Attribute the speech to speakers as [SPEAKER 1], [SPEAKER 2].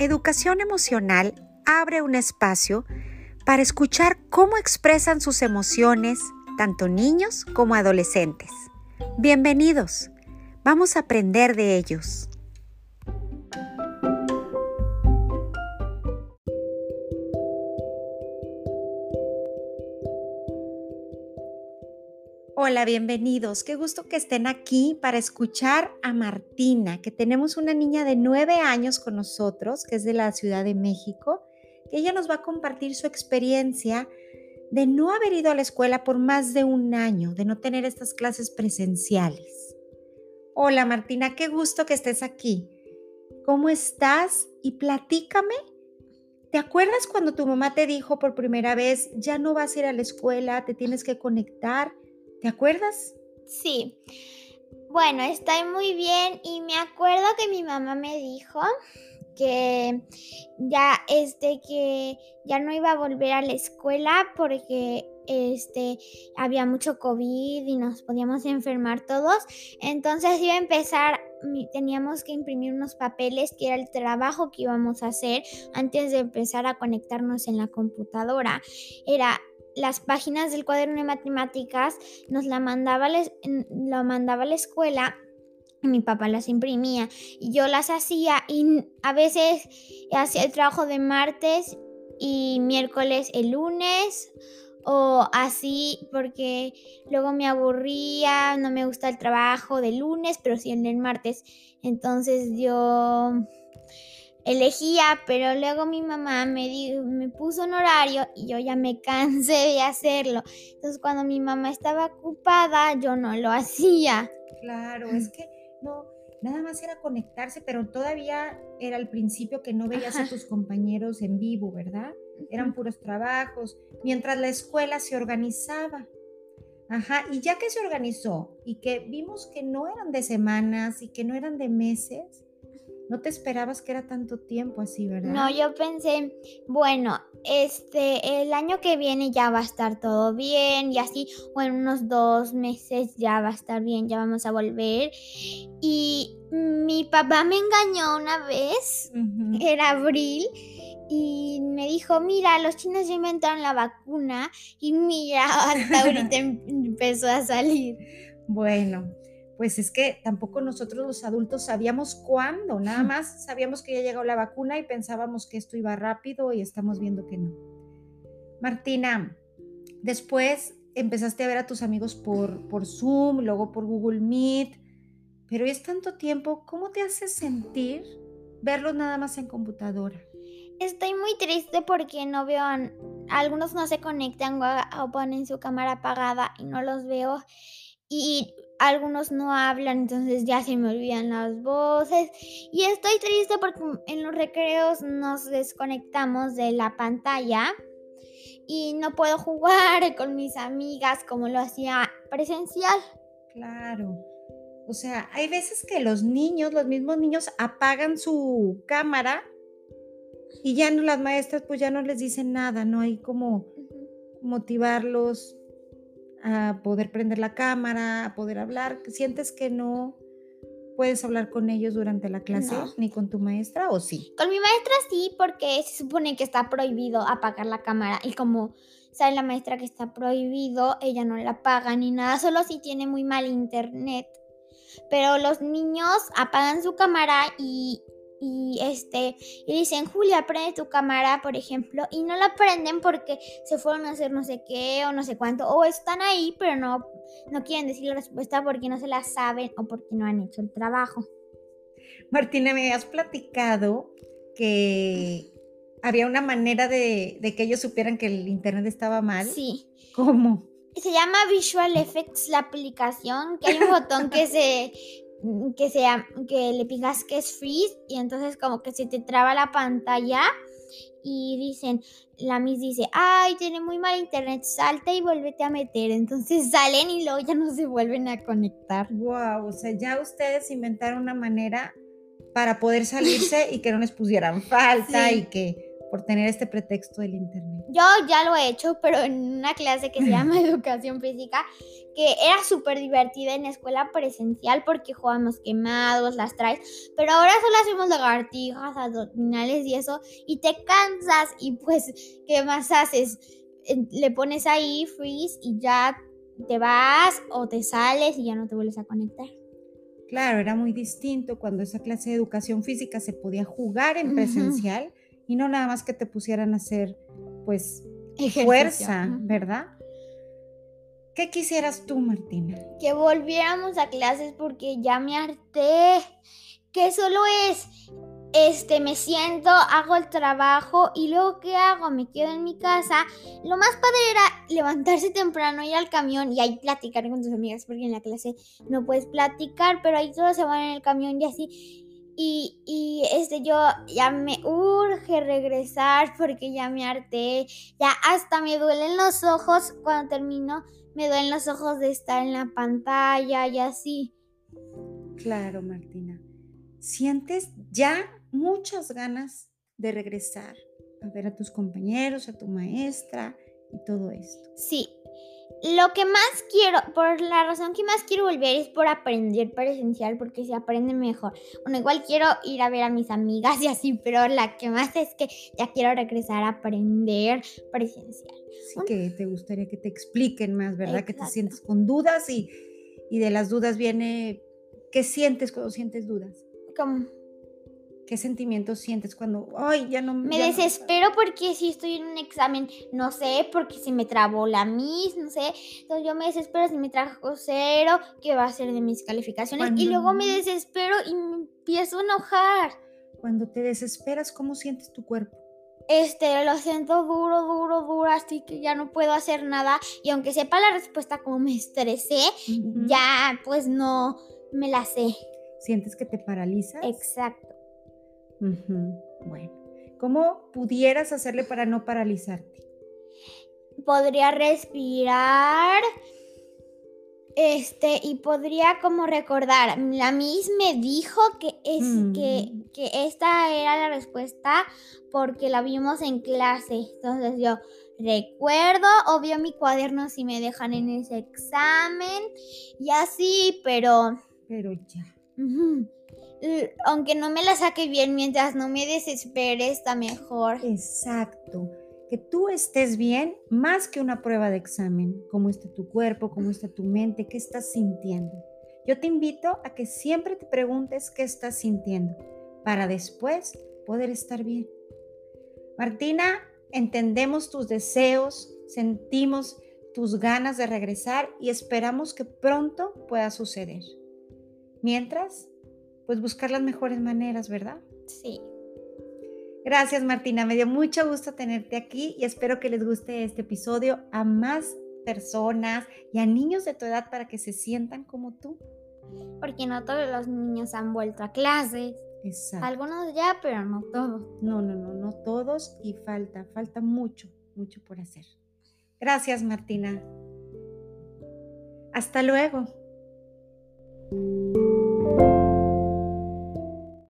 [SPEAKER 1] Educación Emocional abre un espacio para escuchar cómo expresan sus emociones tanto niños como adolescentes. Bienvenidos, vamos a aprender de ellos. Hola, bienvenidos. Qué gusto que estén aquí para escuchar a Martina, que tenemos una niña de nueve años con nosotros, que es de la Ciudad de México, que ella nos va a compartir su experiencia de no haber ido a la escuela por más de un año, de no tener estas clases presenciales. Hola Martina, qué gusto que estés aquí. ¿Cómo estás? Y platícame. ¿Te acuerdas cuando tu mamá te dijo por primera vez, ya no vas a ir a la escuela, te tienes que conectar? ¿Te acuerdas?
[SPEAKER 2] Sí. Bueno, estoy muy bien y me acuerdo que mi mamá me dijo que ya este que ya no iba a volver a la escuela porque este había mucho COVID y nos podíamos enfermar todos. Entonces iba a empezar teníamos que imprimir unos papeles que era el trabajo que íbamos a hacer antes de empezar a conectarnos en la computadora. Era las páginas del cuaderno de matemáticas nos la mandaba, lo mandaba a la escuela mi papá las imprimía y yo las hacía y a veces hacía el trabajo de martes y miércoles el lunes o así porque luego me aburría, no me gusta el trabajo de lunes, pero sí el del martes. Entonces yo elegía, pero luego mi mamá me, me puso un horario y yo ya me cansé de hacerlo. Entonces cuando mi mamá estaba ocupada, yo no lo hacía.
[SPEAKER 1] Claro, es que no, nada más era conectarse, pero todavía era el principio que no veías a tus compañeros en vivo, ¿verdad? Eran puros trabajos, mientras la escuela se organizaba. Ajá, y ya que se organizó y que vimos que no eran de semanas y que no eran de meses, no te esperabas que era tanto tiempo así, ¿verdad?
[SPEAKER 2] No, yo pensé, bueno, este, el año que viene ya va a estar todo bien y así, o en unos dos meses ya va a estar bien, ya vamos a volver. Y mi papá me engañó una vez, era abril, y me dijo, mira, los chinos ya inventaron la vacuna y mira, hasta ahorita em, empezó a salir.
[SPEAKER 1] Bueno, pues es que tampoco nosotros los adultos sabíamos cuándo, nada más sabíamos que ya llegó la vacuna y pensábamos que esto iba rápido y estamos viendo que no. Martina, después empezaste a ver a tus amigos por, por Zoom, luego por Google Meet, pero es tanto tiempo, ¿cómo te hace sentir verlos nada más en computadora?
[SPEAKER 2] Estoy muy triste porque no veo, algunos no se conectan o ponen su cámara apagada y no los veo. Y algunos no hablan, entonces ya se me olvidan las voces. Y estoy triste porque en los recreos nos desconectamos de la pantalla y no puedo jugar con mis amigas como lo hacía presencial.
[SPEAKER 1] Claro. O sea, hay veces que los niños, los mismos niños apagan su cámara y ya no las maestras pues ya no les dicen nada, no hay como motivarlos, a poder prender la cámara, a poder hablar. ¿Sientes que no puedes hablar con ellos durante la clase ni con tu maestra o sí?
[SPEAKER 2] Con mi maestra sí, porque se supone que está prohibido apagar la cámara y como sabe la maestra que está prohibido, ella no la apaga ni nada, solo si tiene muy mal internet. Pero los niños apagan su cámara y y este y dicen Julia prende tu cámara por ejemplo y no la prenden porque se fueron a hacer no sé qué o no sé cuánto o están ahí pero no no quieren decir la respuesta porque no se la saben o porque no han hecho el trabajo.
[SPEAKER 1] Martina me has platicado que había una manera de, de que ellos supieran que el internet estaba mal.
[SPEAKER 2] Sí.
[SPEAKER 1] Cómo
[SPEAKER 2] se llama Visual Effects la aplicación que hay un botón que se que sea que le picas que es freeze y entonces como que se te traba la pantalla y dicen, la Miss dice, ay, tiene muy mal internet, salta y vuélvete a meter. Entonces salen y luego ya no se vuelven a conectar.
[SPEAKER 1] Wow, o sea, ya ustedes inventaron una manera para poder salirse y que no les pusieran falta y que por tener este pretexto del internet.
[SPEAKER 2] Yo ya lo he hecho, pero en una clase que se llama educación física, que era súper divertida en escuela presencial porque jugamos quemados, las traes, pero ahora solo hacemos lagartijas, abdominales y eso, y te cansas y pues, ¿qué más haces? Le pones ahí freeze y ya te vas o te sales y ya no te vuelves a conectar.
[SPEAKER 1] Claro, era muy distinto cuando esa clase de educación física se podía jugar en presencial y no nada más que te pusieran a hacer, pues, fuerza, ¿verdad? ¿Qué quisieras tú, Martina?
[SPEAKER 2] Que volviéramos a clases porque ya me harté. Que solo es este, me siento, hago el trabajo y luego ¿qué hago? Me quedo en mi casa. Lo más padre era levantarse temprano, ir al camión y ahí platicar con tus amigas, porque en la clase no puedes platicar, pero ahí todos se van en el camión y así. Y, y este, yo ya me urge regresar porque ya me harté, ya hasta me duelen los ojos cuando termino, me duelen los ojos de estar en la pantalla y así.
[SPEAKER 1] Claro, Martina. ¿Sientes ya muchas ganas de regresar a ver a tus compañeros, a tu maestra y todo esto.
[SPEAKER 2] Sí. Lo que más quiero, por la razón que más quiero volver es por aprender presencial, porque se aprende mejor. Bueno, igual quiero ir a ver a mis amigas y así, pero la que más es que ya quiero regresar a aprender presencial.
[SPEAKER 1] Sí, que te gustaría que te expliquen más, ¿verdad? Que te sientes con dudas y, y de las dudas viene, ¿qué sientes cuando sientes dudas?
[SPEAKER 2] Como
[SPEAKER 1] ¿Qué sentimientos sientes cuando, ay, ya no
[SPEAKER 2] me desespero porque si estoy en un examen, no sé, porque se me trabó la mis, no sé. Entonces yo me desespero si me trajo cero, ¿qué va a ser de mis calificaciones? Y luego me desespero y me empiezo a enojar.
[SPEAKER 1] Cuando te desesperas, ¿cómo sientes tu cuerpo?
[SPEAKER 2] Este, lo siento duro, duro, duro, así que ya no puedo hacer nada. Y aunque sepa la respuesta como me estresé, ya pues no me la sé.
[SPEAKER 1] ¿Sientes que te paralizas?
[SPEAKER 2] Exacto.
[SPEAKER 1] Bueno, ¿cómo pudieras hacerle para no paralizarte?
[SPEAKER 2] Podría respirar. Este, y podría como recordar, la Miss me dijo que, es, que, mm. que esta era la respuesta porque la vimos en clase. Entonces yo recuerdo, obvio mi cuaderno si me dejan en ese examen y así, pero...
[SPEAKER 1] Pero ya
[SPEAKER 2] aunque no me la saque bien, mientras no me desespere, está mejor.
[SPEAKER 1] Exacto. Que tú estés bien más que una prueba de examen. Cómo está tu cuerpo, cómo está tu mente, qué estás sintiendo. Yo te invito a que siempre te preguntes qué estás sintiendo para después poder estar bien. Martina, entendemos tus deseos, sentimos tus ganas de regresar y esperamos que pronto pueda suceder. Mientras, pues buscar las mejores maneras, ¿verdad?
[SPEAKER 2] Sí.
[SPEAKER 1] Gracias Martina, me dio mucho gusto tenerte aquí y espero que les guste este episodio a más personas y a niños de tu edad para que se sientan como tú.
[SPEAKER 2] Porque no todos los niños han vuelto a clases.
[SPEAKER 1] Exacto.
[SPEAKER 2] Algunos ya, pero no todos.
[SPEAKER 1] No, no, no, no todos y falta, falta mucho, mucho por hacer. Gracias Martina. Hasta luego.